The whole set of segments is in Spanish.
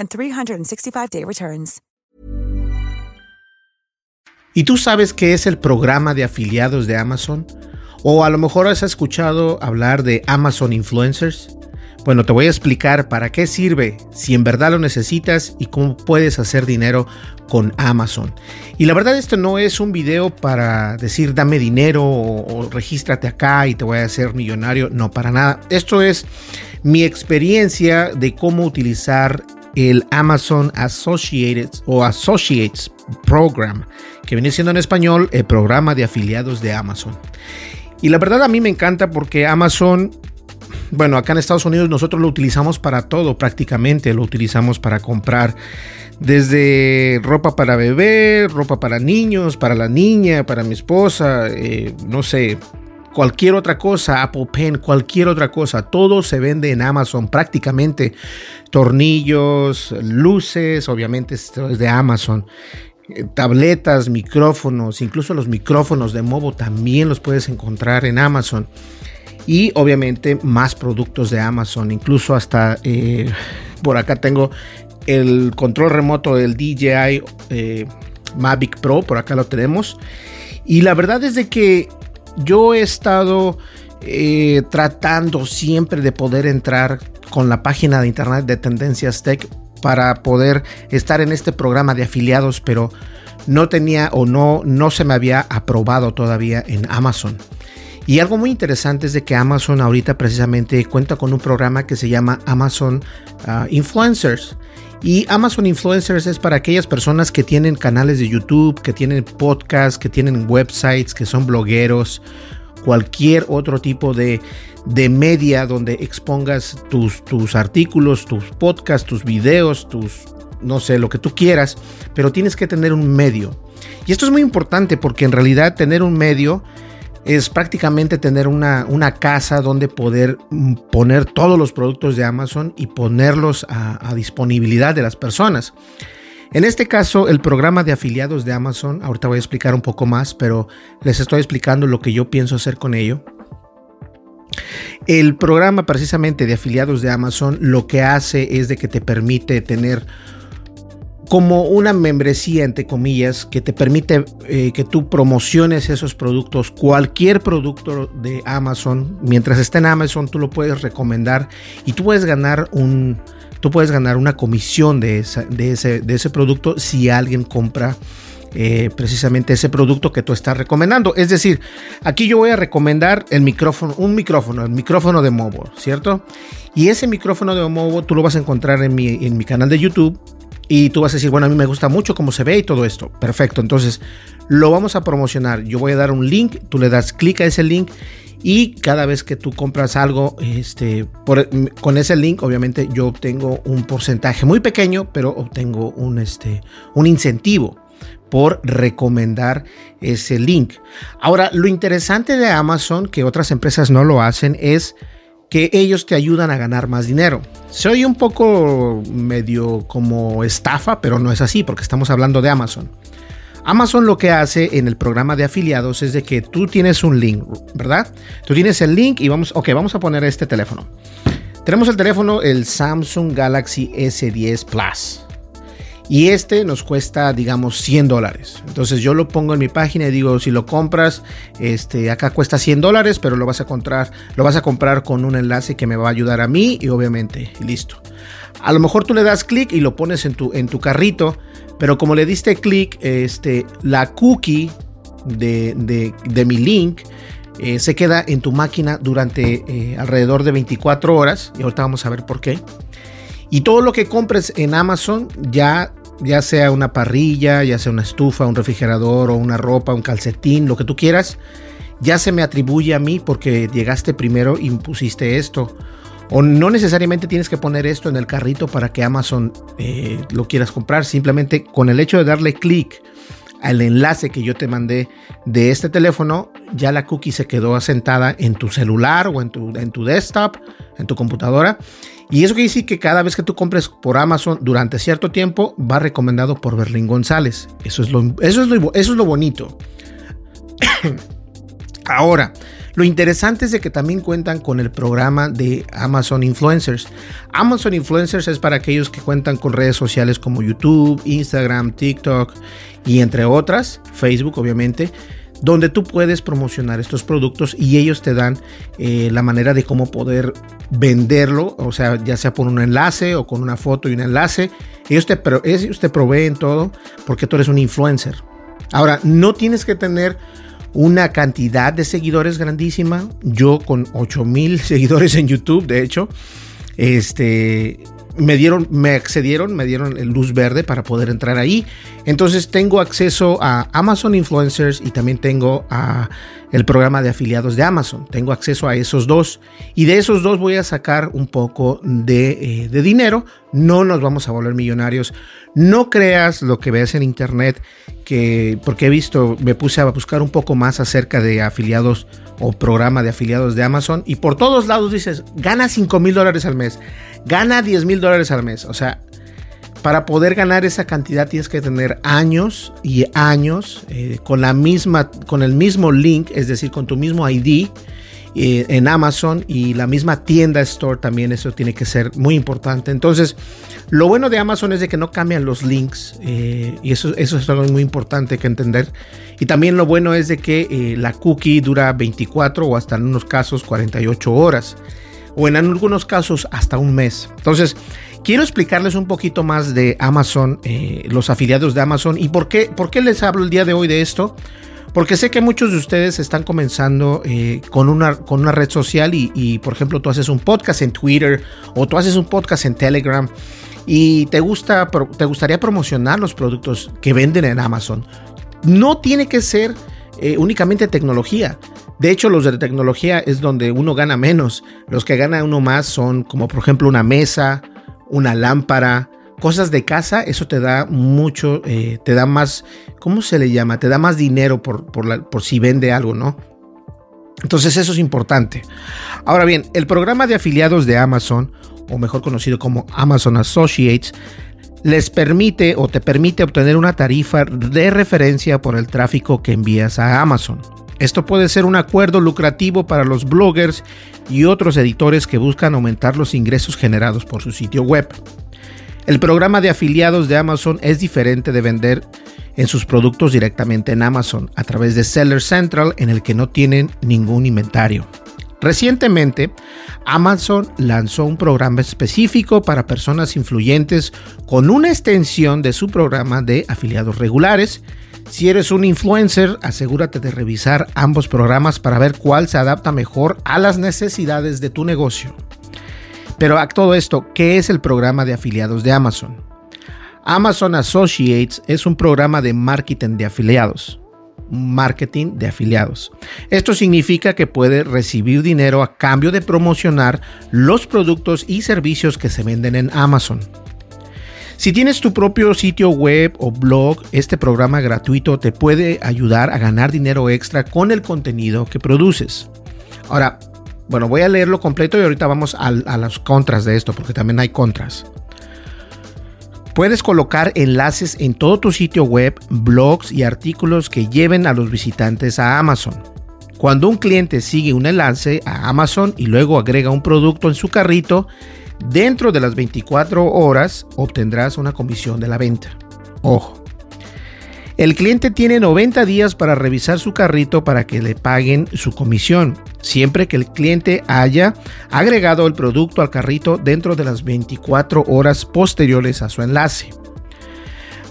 and 365-day returns. ¿Y tú sabes qué es el programa de afiliados de Amazon? O a lo mejor has escuchado hablar de Amazon Influencers. Bueno, te voy a explicar para qué sirve, si en verdad lo necesitas y cómo puedes hacer dinero con Amazon. Y la verdad esto no es un video para decir dame dinero o regístrate acá y te voy a hacer millonario. No, para nada. Esto es mi experiencia de cómo utilizar el Amazon Associated o Associates Program, que viene siendo en español el programa de afiliados de Amazon. Y la verdad a mí me encanta porque Amazon, bueno, acá en Estados Unidos nosotros lo utilizamos para todo prácticamente, lo utilizamos para comprar desde ropa para bebé, ropa para niños, para la niña, para mi esposa, eh, no sé, cualquier otra cosa, Apple Pen, cualquier otra cosa, todo se vende en Amazon prácticamente. Tornillos, luces, obviamente esto es de Amazon. Eh, Tabletas, micrófonos, incluso los micrófonos de Movo también los puedes encontrar en Amazon. Y obviamente más productos de Amazon, incluso hasta eh, por acá tengo el control remoto del DJI eh, Mavic Pro, por acá lo tenemos. Y la verdad es de que yo he estado eh, tratando siempre de poder entrar con la página de internet de Tendencias Tech para poder estar en este programa de afiliados, pero no tenía o no, no se me había aprobado todavía en Amazon. Y algo muy interesante es de que Amazon ahorita precisamente cuenta con un programa que se llama Amazon ah, Influencers. Y Amazon Influencers es para aquellas personas que tienen canales de YouTube, que tienen podcasts, que tienen websites, que son blogueros, cualquier otro tipo de, de media donde expongas tus, tus artículos, tus podcasts, tus videos, tus, no sé, lo que tú quieras, pero tienes que tener un medio. Y esto es muy importante porque en realidad tener un medio es prácticamente tener una, una, casa donde poder mm, poner todos los productos de Amazon y ponerlos a, disponibilidad de las personas. En este caso, el programa de afiliados de Amazon, ahorita voy a explicar un poco más, pero les estoy explicando lo que yo pienso hacer con ello. El programa precisamente de afiliados de Amazon lo que hace es de que te permite tener como una membresía, entre comillas, que te permite eh, que tú promociones esos productos, cualquier producto de Amazon, mientras esté en Amazon, tú lo puedes recomendar y tú puedes ganar un, tú puedes ganar una comisión de, de, ese, de ese producto si alguien compra eh, precisamente ese producto que tú estás recomendando. Es decir, aquí yo voy a recomendar el micrófono, un micrófono, el micrófono de Movo, ¿cierto? Y ese micrófono de Movo tú lo vas a encontrar en mi, en mi canal de YouTube y tú vas a decir, bueno, a mí me gusta mucho cómo se ve y todo esto. Perfecto, entonces lo vamos a promocionar. Yo voy a dar un link, tú le das clic a ese link y cada vez que tú compras algo, este, con ese link, obviamente yo obtengo un porcentaje muy pequeño, pero obtengo un, este, un incentivo por recomendar ese link. Ahora, lo interesante de Amazon, que otras empresas no lo hacen, es que ellos te ayudan a ganar más dinero. Soy un poco medio como estafa, pero no es así porque estamos hablando de Amazon. Amazon lo que hace en el programa de afiliados es de que tú tienes un link, ¿verdad? Tú tienes el link y vamos, ok, vamos a poner este teléfono. Tenemos el teléfono, el Samsung Galaxy S10 Plus. Y este nos cuesta, digamos, 100 dólares. Entonces yo lo pongo en mi página y digo, si lo compras, este, acá cuesta 100 dólares, pero lo vas a comprar, lo vas a comprar con un enlace que me va a ayudar a mí y obviamente, listo. A lo mejor tú le das clic y lo pones en tu, en tu carrito, pero como le diste clic, este, la cookie de, mi link eh, se queda en tu máquina durante eh, alrededor de 24 horas. Y ahorita vamos a ver por qué. Y todo lo que compres en Amazon ya ya sea una parrilla, ya sea una estufa, un refrigerador o una ropa, un calcetín, lo que tú quieras, ya se me atribuye a mí porque llegaste primero y pusiste esto. O no necesariamente tienes que poner esto en el carrito para que Amazon eh, lo quieras comprar. Simplemente con el hecho de darle clic al enlace que yo te mandé de este teléfono, ya la cookie se quedó asentada en tu celular o en tu, en tu desktop, en tu computadora. Y eso quiere decir que cada vez que tú compres por Amazon durante cierto tiempo, va recomendado por Berlín González. Eso es lo, eso es lo, eso es lo bonito. Ahora, lo interesante es de que también cuentan con el programa de Amazon Influencers. Amazon Influencers es para aquellos que cuentan con redes sociales como YouTube, Instagram, TikTok y entre otras, Facebook obviamente, donde tú puedes promocionar estos productos y ellos te dan eh, la manera de cómo poder venderlo, o sea, ya sea por un enlace o con una foto y un enlace. Ellos te, ellos te proveen todo porque tú eres un influencer. Ahora, no tienes que tener una cantidad de seguidores grandísima. Yo con 8000 seguidores en YouTube, de hecho, este me dieron, me accedieron, me dieron luz verde para poder entrar ahí. Entonces tengo acceso a Amazon Influencers y también tengo a el programa de afiliados de Amazon. Tengo acceso a esos dos y de esos dos voy a sacar un poco de, eh, de dinero. No nos vamos a volver millonarios. No creas lo que ves en internet, que porque he visto, me puse a buscar un poco más acerca de afiliados o programa de afiliados de Amazon y por todos lados dices, gana 5 mil dólares al mes gana 10 mil dólares al mes. O sea, para poder ganar esa cantidad tienes que tener años y años eh, con la misma, con el mismo link, es decir, con tu mismo ID eh, en Amazon y la misma tienda Store también, eso tiene que ser muy importante. Entonces, lo bueno de Amazon es de que no cambian los links eh, y eso, eso es algo muy importante que entender. Y también lo bueno es de que eh, la cookie dura 24 o hasta en unos casos 48 horas o en algunos casos hasta un mes. Entonces, quiero explicarles un poquito más de Amazon, los afiliados de Amazon y por qué, por qué les hablo el día de hoy de esto. Porque sé que muchos de ustedes están comenzando eh, con, una, con una red social y, por ejemplo, tú haces un podcast en Twitter o tú haces un podcast en Telegram y te, gusta, te gustaría promocionar los productos que venden en Amazon. No tiene que ser eh, únicamente tecnología. De hecho, los de tecnología es donde uno gana menos. Los que gana uno más son como por ejemplo una mesa, una lámpara, cosas de casa, eso te da mucho, eh, te da más, ¿cómo se le llama? Te da más dinero por, por, si vende algo, ¿no? Entonces eso es importante. Ahora bien, el programa de afiliados de Amazon, o mejor conocido como Amazon Associates, les permite o te permite obtener una tarifa de referencia por el tráfico que envías a Amazon. Esto puede ser un acuerdo lucrativo para los bloggers y otros editores que buscan aumentar los ingresos generados por su sitio web. El programa de afiliados de Amazon es diferente de vender en sus productos directamente en Amazon a través de Seller Central en el que no tienen ningún inventario. Recientemente, Amazon lanzó un programa específico para personas influyentes con una extensión de su programa de afiliados regulares. Si eres un influencer, asegúrate de revisar ambos programas para ver cuál se adapta mejor a las necesidades de tu negocio. Pero a todo esto, ¿qué es el programa de afiliados de Amazon? Amazon Associates es un programa de marketing de afiliados. Marketing de afiliados. Esto significa que puede recibir dinero a cambio de promocionar los productos y servicios que se venden en Amazon. Si tienes tu propio sitio web o blog, este programa gratuito te puede ayudar a ganar dinero extra con el contenido que produces. Ahora, bueno, voy a leerlo completo y ahorita vamos a, las contras de esto, porque también hay contras. Puedes colocar enlaces en todo tu sitio web, blogs y artículos que lleven a los visitantes a Amazon. Cuando un cliente sigue un enlace a Amazon y luego agrega un producto en su carrito, dentro de las 24 horas obtendrás una comisión de la venta. Ojo, el cliente tiene 90 días para revisar su carrito para que le paguen su comisión, siempre que el cliente haya agregado el producto al carrito dentro de las 24 horas posteriores a su enlace.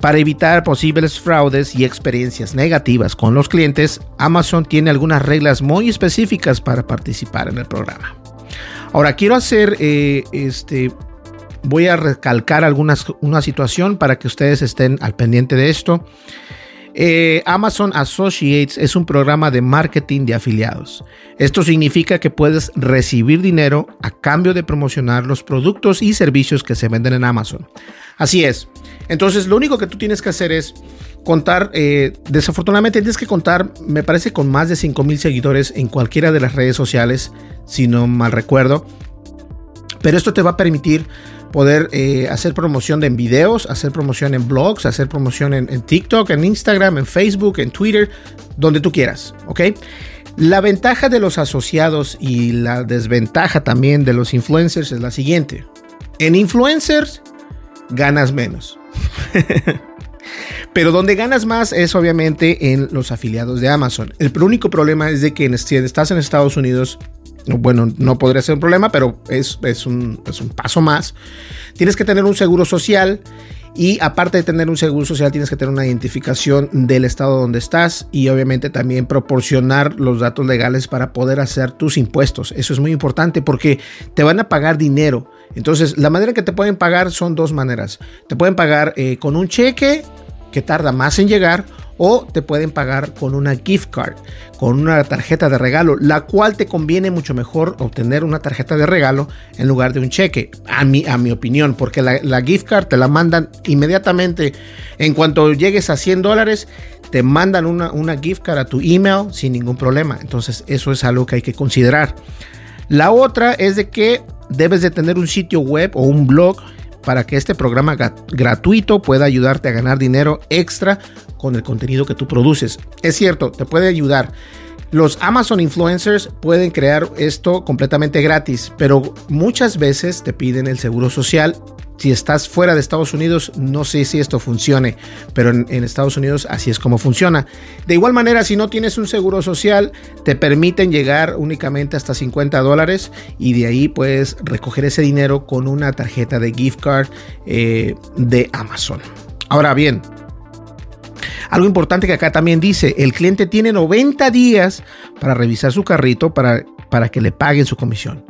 Para evitar posibles fraudes y experiencias negativas con los clientes, Amazon tiene algunas reglas muy específicas para participar en el programa. Ahora quiero hacer eh, este, voy a recalcar algunas, una situación para que ustedes estén al pendiente de esto. Eh, Amazon Associates es un programa de marketing de afiliados. Esto significa que puedes recibir dinero a cambio de promocionar los productos y servicios que se venden en Amazon. Así es. Entonces, lo único que tú tienes que hacer es contar, eh, desafortunadamente tienes que contar, me parece, con más de 5 mil seguidores en cualquiera de las redes sociales, si no mal recuerdo. Pero esto te va a permitir poder eh, hacer promoción en videos, hacer promoción en blogs, hacer promoción en, TikTok, en Instagram, en Facebook, en Twitter, donde tú quieras, ¿ok? La ventaja de los asociados y la desventaja también de los influencers es la siguiente. En influencers ganas menos. Pero donde ganas más es obviamente en los afiliados de Amazon. El único problema es de que si estás en Estados Unidos bueno, no podría ser un problema, pero es, un, paso más. Tienes que tener un seguro social y aparte de tener un seguro social, tienes que tener una identificación del estado donde estás y obviamente también proporcionar los datos legales para poder hacer tus impuestos. Eso es muy importante porque te van a pagar dinero. Entonces, la manera en que te pueden pagar son dos maneras. Te pueden pagar eh, con un cheque que tarda más en llegar o te pueden pagar con una gift card, con una tarjeta de regalo, la cual te conviene mucho mejor obtener una tarjeta de regalo en lugar de un cheque, a mi, a mi opinión, porque la, gift card te la mandan inmediatamente en cuanto llegues a 100 dólares. Te mandan una, una gift card a tu email sin ningún problema. Entonces eso es algo que hay que considerar. La otra es de que debes de tener un sitio web o un blog para que este programa gratuito pueda ayudarte a ganar dinero extra con el contenido que tú produces. Es cierto, te puede ayudar. Los Amazon influencers pueden crear esto completamente gratis, pero muchas veces te piden el seguro social. Si estás fuera de Estados Unidos, no sé si esto funcione, pero en, Estados Unidos así es como funciona. De igual manera, si no tienes un seguro social, te permiten llegar únicamente hasta 50 dólares y de ahí puedes recoger ese dinero con una tarjeta de gift card eh, de Amazon. Ahora bien, algo importante que acá también dice, el cliente tiene 90 días para revisar su carrito para, para que le paguen su comisión.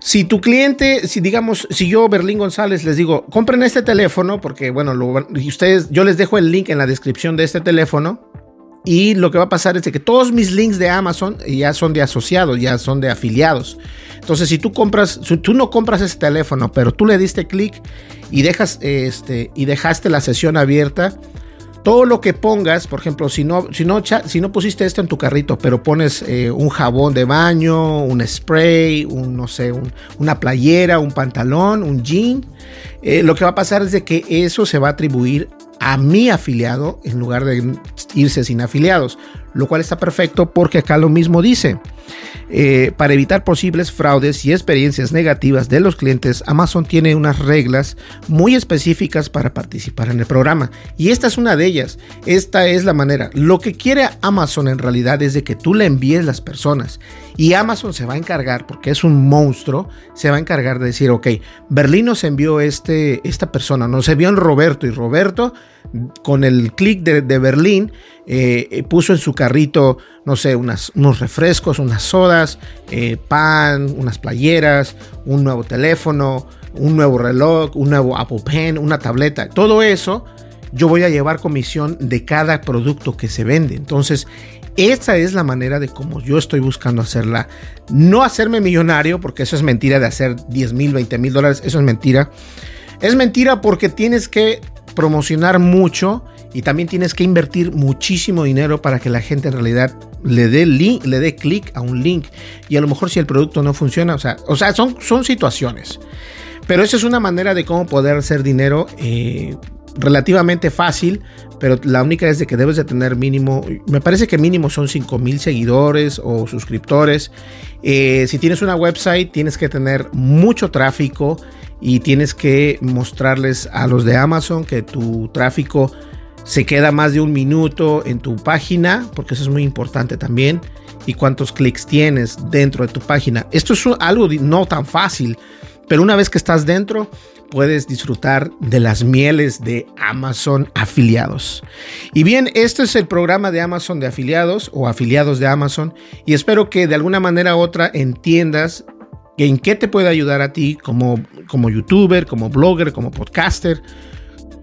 Si tu cliente, si digamos, si yo, Berlín González, les digo, compren este teléfono, porque bueno, lo, ustedes, yo les dejo el link en la descripción de este teléfono. Y lo que va a pasar es que todos mis links de Amazon ya son de asociados, ya son de afiliados. Entonces, si tú compras, si tú no compras ese teléfono, pero tú le diste clic y este y dejaste la sesión abierta, todo lo que pongas, por ejemplo, si no, si no, si no pusiste esto en tu carrito, pero pones eh, un jabón de baño, un spray, un, no sé, una playera, un pantalón, un jean, eh, lo que va a pasar es de que eso se va a atribuir a mi afiliado en lugar de irse sin afiliados, lo cual está perfecto porque acá lo mismo dice. Eh, para evitar posibles fraudes y experiencias negativas de los clientes, Amazon tiene unas reglas muy específicas para participar en el programa. Y esta es una de ellas. Esta es la manera. Lo que quiere Amazon en realidad es de que tú le envíes las personas. Y Amazon se va a encargar, porque es un monstruo, se va a encargar de decir, ok, Berlín nos envió este, esta persona, nos envió en Roberto y Roberto con el clic de, Berlín eh, puso en su carrito, no sé, unas, unos refrescos, unas sodas, eh, pan, unas playeras, un nuevo teléfono, un nuevo reloj, un nuevo Apple Pen, una tableta. Todo eso yo voy a llevar comisión de cada producto que se vende. Entonces, esa es la manera de cómo yo estoy buscando hacerla. No hacerme millonario, porque eso es mentira de hacer 10 mil, 20 mil dólares, eso es mentira. Es mentira porque tienes que promocionar mucho y también tienes que invertir muchísimo dinero para que la gente en realidad le dé link, le dé clic a un link y a lo mejor si el producto no funciona, o sea, o sea son, son situaciones. Pero esa es una manera de cómo poder hacer dinero eh, relativamente fácil, pero la única es de que debes de tener mínimo, me parece que mínimo son 5 mil seguidores o suscriptores. Eh, si tienes una website, tienes que tener mucho tráfico y tienes que mostrarles a los de Amazon que tu tráfico se queda más de un minuto en tu página, porque eso es muy importante también, y cuántos clics tienes dentro de tu página. Esto es algo no tan fácil, pero una vez que estás dentro, puedes disfrutar de las mieles de Amazon afiliados. Y bien, este es el programa de Amazon de afiliados o afiliados de Amazon y espero que de alguna manera u otra entiendas en qué te puede ayudar a ti como, como youtuber, como blogger, como podcaster,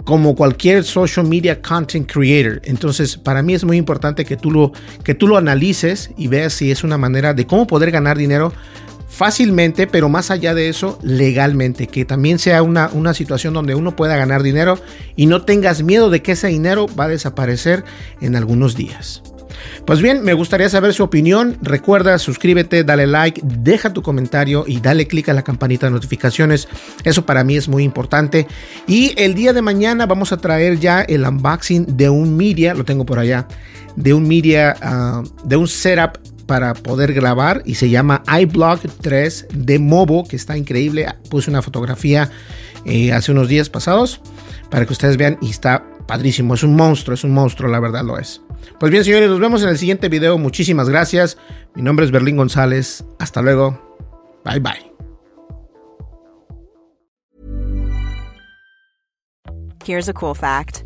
como cualquier social media content creator. Entonces, para mí es muy importante que tú lo, que tú lo analices y veas si es una manera de cómo poder ganar dinero fácilmente, pero más allá de eso, legalmente, que también sea una, una situación donde uno pueda ganar dinero y no tengas miedo de que ese dinero va a desaparecer en algunos días. Pues bien, me gustaría saber su opinión. Recuerda, suscríbete, dale like, deja tu comentario y dale click a la campanita de notificaciones. Eso para mí es muy importante. Y el día de mañana vamos a traer ya el unboxing de un media, lo tengo por allá, de un media, ah, de un setup para poder grabar y se llama iBlock 3 de Mobo, que está increíble. Puse una fotografía eh, hace unos días pasados para que ustedes vean y está padrísimo. Es un monstruo, es un monstruo, la verdad lo es. Pues bien, señores, nos vemos en el siguiente video. Muchísimas gracias. Mi nombre es Berlín González. Hasta luego. Bye bye. Here's a cool fact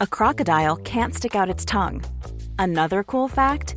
a crocodile can't stick out its tongue. Another cool fact